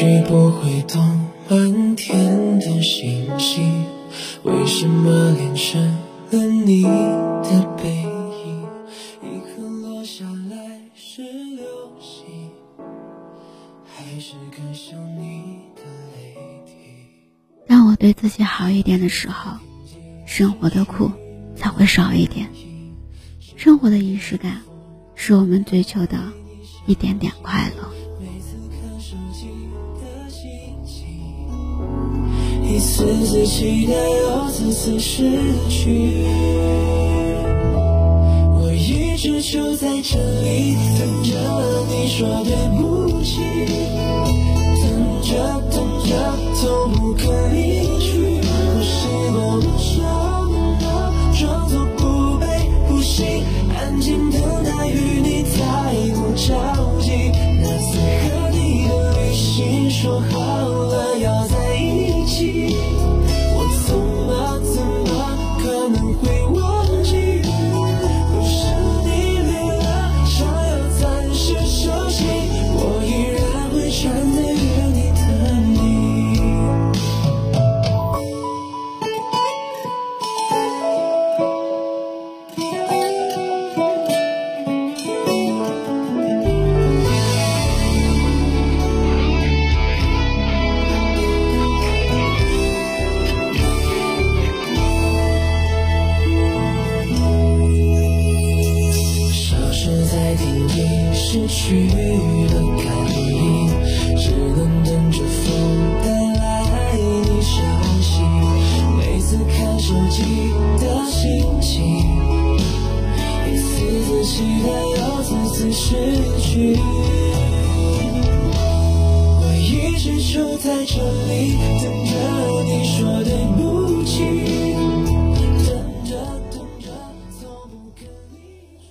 许不会懂满天的星星为什么连成了你的背影，一颗落下来是流星，还是更像你的泪滴？当我对自己好一点的时候，生活的苦才会少一点。生活的仪式感，是我们追求的一点点快乐。一次次期待，又次次失去。我一直就在这里，等着你说对不起，等着等着都不肯离去。我习惯了沉默，装作不悲不喜，安静等待与你期待，又次次失去。我一直就在这里，等着你说对不起，等着等着，总不肯离去。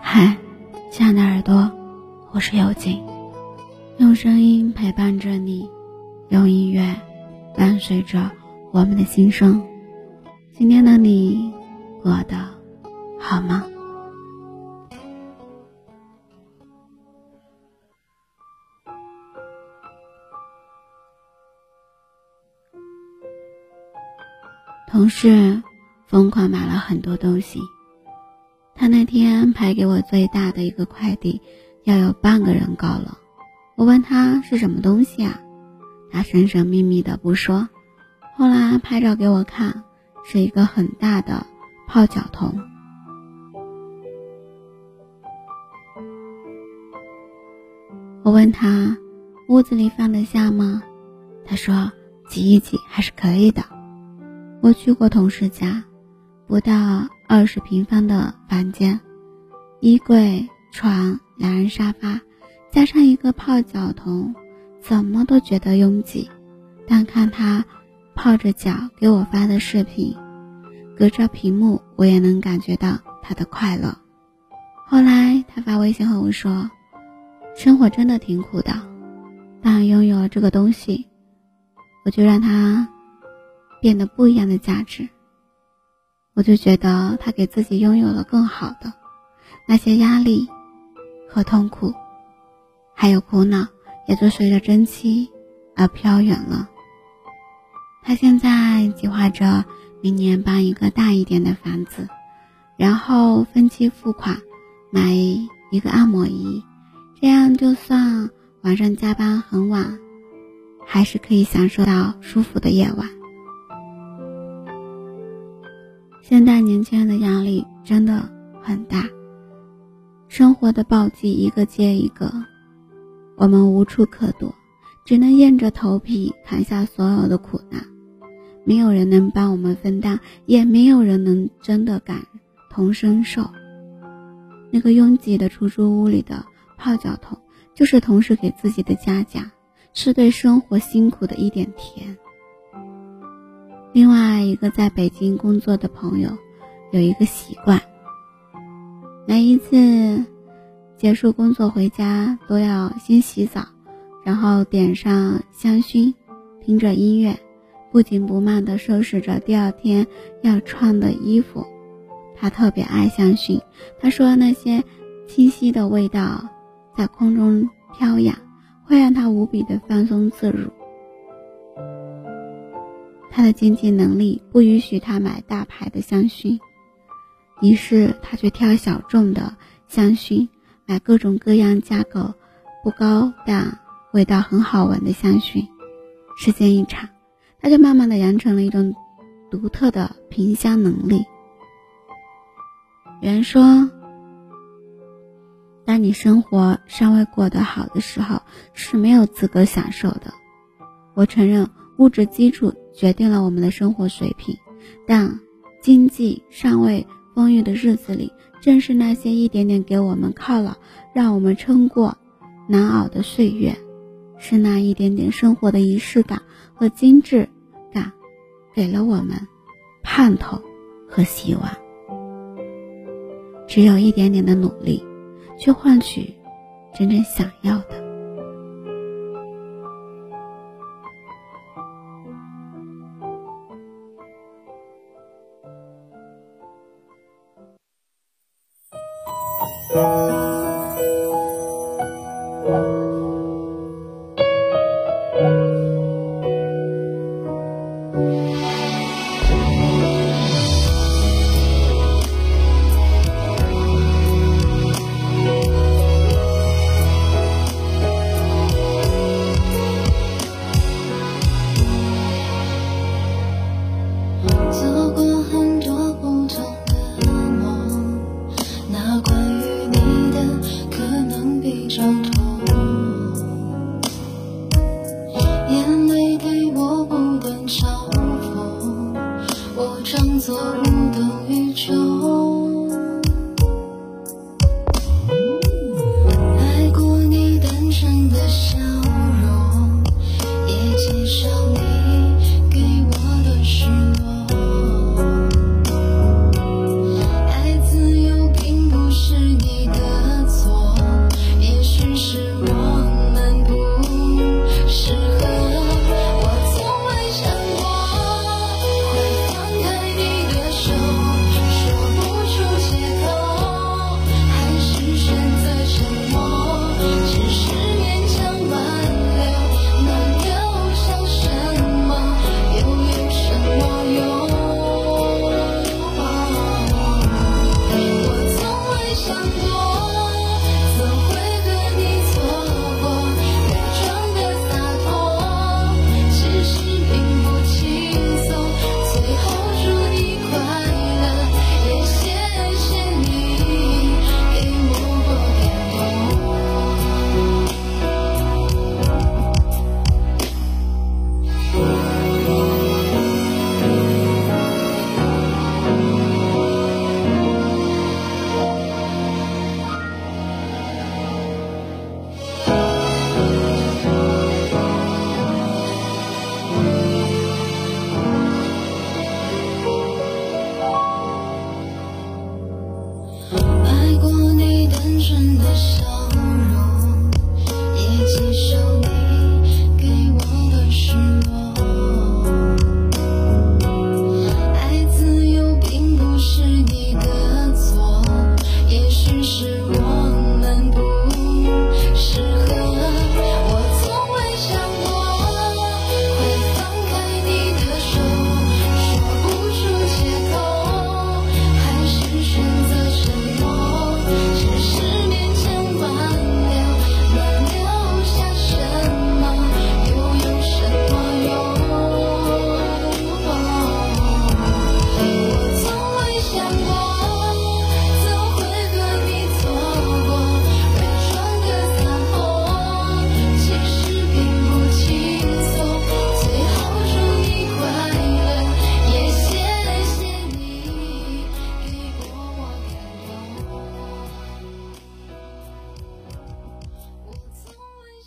嗨，亲爱的耳朵，我是有景，用声音陪伴着你，用音乐伴随着我们的心声。今天的你过得好吗？同事疯狂买了很多东西。他那天安排给我最大的一个快递，要有半个人高了。我问他是什么东西啊？他神神秘秘的不说。后来拍照给我看，是一个很大的泡脚桶。我问他屋子里放得下吗？他说挤一挤还是可以的。我去过同事家，不到二十平方的房间，衣柜、床、两人沙发，加上一个泡脚桶，怎么都觉得拥挤。但看他泡着脚给我发的视频，隔着屏幕我也能感觉到他的快乐。后来他发微信和我说：“生活真的挺苦的，但拥有了这个东西，我就让它变得不一样的价值。”我就觉得他给自己拥有了更好的，那些压力和痛苦，还有苦恼，也就随着真期而飘远了。他现在计划着明年搬一个大一点的房子，然后分期付款买一个按摩仪，这样就算晚上加班很晚，还是可以享受到舒服的夜晚。现在年轻人的压力真的很大，生活的暴击一个接一个，我们无处可躲，只能硬着头皮扛下所有的苦难。没有人能帮我们分担，也没有人能真的感同身受。那个拥挤的出租屋里的泡脚桶，就是同事给自己的嘉奖，是对生活辛苦的一点甜。另外一个在北京工作的朋友，有一个习惯，每一次结束工作回家都要先洗澡，然后点上香薰，听着音乐，不紧不慢地收拾着第二天要穿的衣服。他特别爱香薰，他说那些清晰的味道在空中飘扬，会让他无比的放松自如。他的经济能力不允许他买大牌的香薰，于是他就挑小众的香薰，买各种各样价格不高但味道很好闻的香薰。时间一长，他就慢慢的养成了一种独特的品香能力。有人说，当你生活尚未过得好的时候，是没有资格享受的。我承认，物质基础决定了我们的生活水平，但经济尚未丰裕的日子里，正是那些一点点给我们犒劳，让我们撑过难熬的岁月，是那一点点生活的仪式感和精致感，给了我们盼头和希望。只有一点点的努力，去换取真正想要的。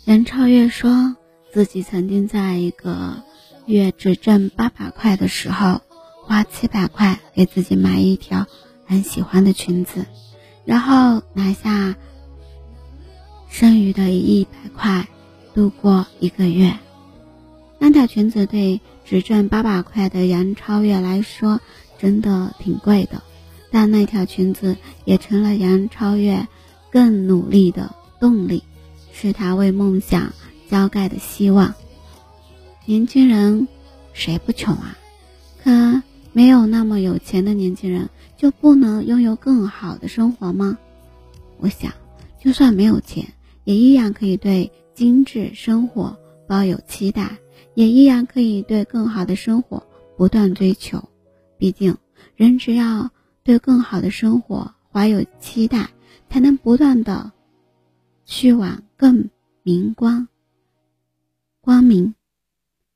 任超越说自己曾经在一个月只挣八百块的时候，花七百块给自己买一条很喜欢的裙子，然后拿下剩余的一百块度过一个月。那条裙子对只挣八百块的杨超越来说真的挺贵的，但那条裙子也成了杨超越。更努力的动力，是他为梦想浇盖的希望。年轻人，谁不穷啊？可没有那么有钱的年轻人，就不能拥有更好的生活吗？我想，就算没有钱，也依然可以对精致生活抱有期待，也依然可以对更好的生活不断追求。毕竟，人只要对更好的生活怀有期待，才能不断的去往更明光、光明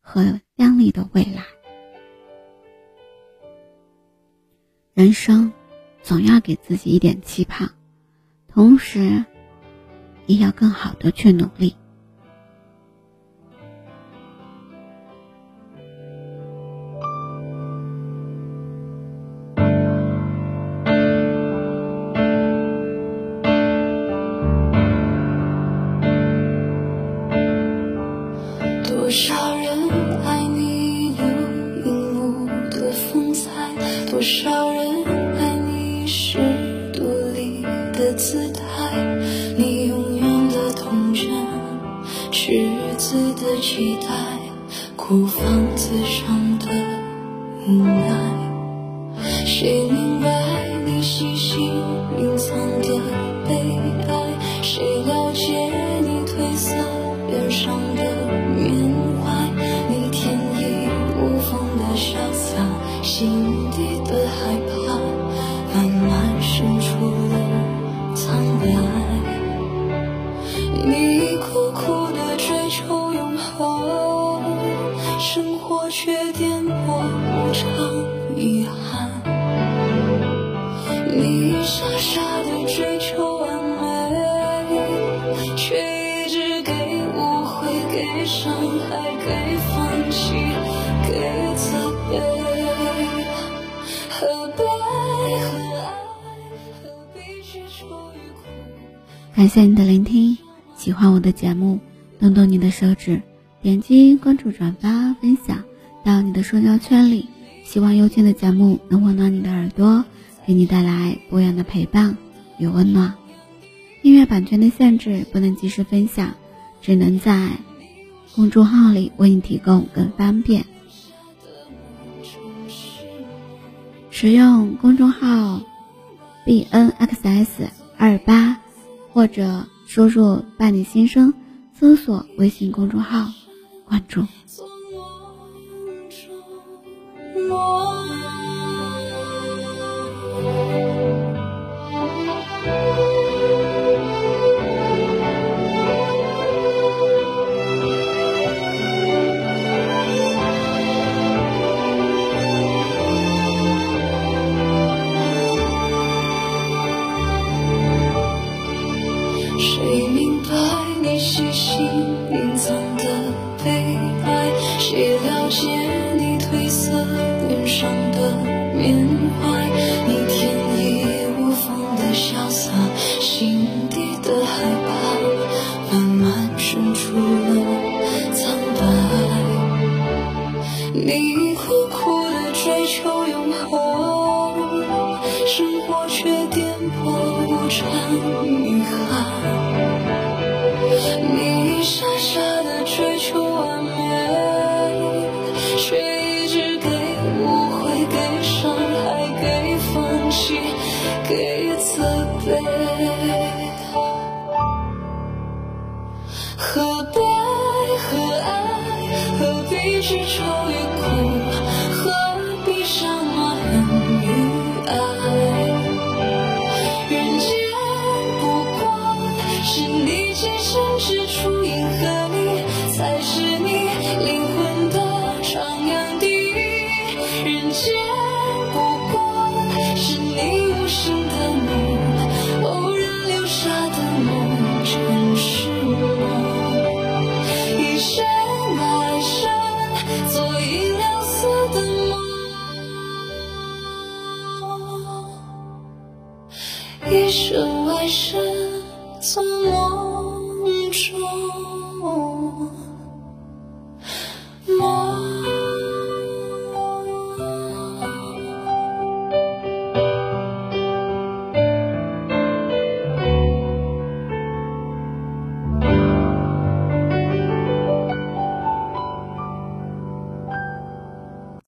和亮丽的未来。人生总要给自己一点期盼，同时也要更好的去努力。姿态。你永远的童真，赤子的期待，孤芳自赏感谢你的聆听，喜欢我的节目，动动你的手指，点击关注、转发、分享到你的社交圈里。希望优静的节目能温暖你的耳朵，给你带来不一样的陪伴与温暖。音乐版权的限制，不能及时分享，只能在公众号里为你提供更方便。使用公众号 b n x s 二八，或者输入“伴你心声”，搜索微信公众号，关注。成遗憾。生为是从梦中。